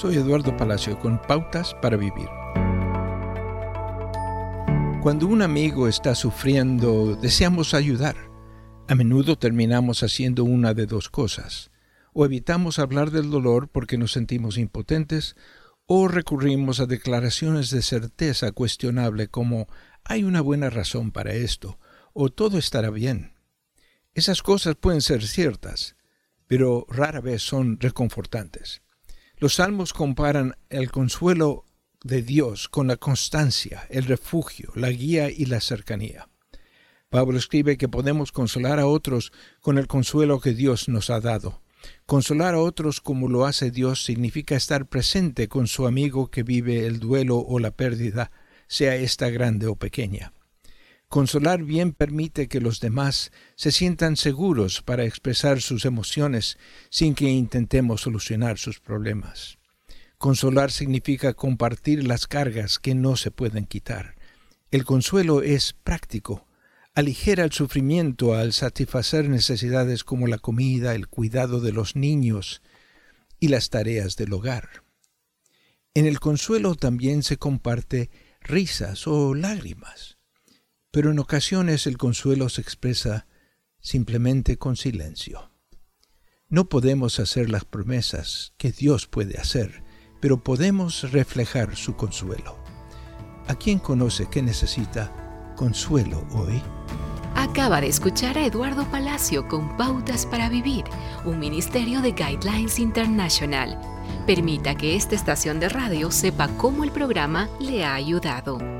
Soy Eduardo Palacio con Pautas para Vivir. Cuando un amigo está sufriendo, deseamos ayudar. A menudo terminamos haciendo una de dos cosas. O evitamos hablar del dolor porque nos sentimos impotentes, o recurrimos a declaraciones de certeza cuestionable como hay una buena razón para esto, o todo estará bien. Esas cosas pueden ser ciertas, pero rara vez son reconfortantes. Los salmos comparan el consuelo de Dios con la constancia, el refugio, la guía y la cercanía. Pablo escribe que podemos consolar a otros con el consuelo que Dios nos ha dado. Consolar a otros como lo hace Dios significa estar presente con su amigo que vive el duelo o la pérdida, sea esta grande o pequeña. Consolar bien permite que los demás se sientan seguros para expresar sus emociones sin que intentemos solucionar sus problemas. Consolar significa compartir las cargas que no se pueden quitar. El consuelo es práctico, aligera el sufrimiento al satisfacer necesidades como la comida, el cuidado de los niños y las tareas del hogar. En el consuelo también se comparte risas o lágrimas pero en ocasiones el consuelo se expresa simplemente con silencio. No podemos hacer las promesas que Dios puede hacer, pero podemos reflejar su consuelo. ¿A quién conoce que necesita consuelo hoy? Acaba de escuchar a Eduardo Palacio con Pautas para Vivir, un ministerio de Guidelines International. Permita que esta estación de radio sepa cómo el programa le ha ayudado.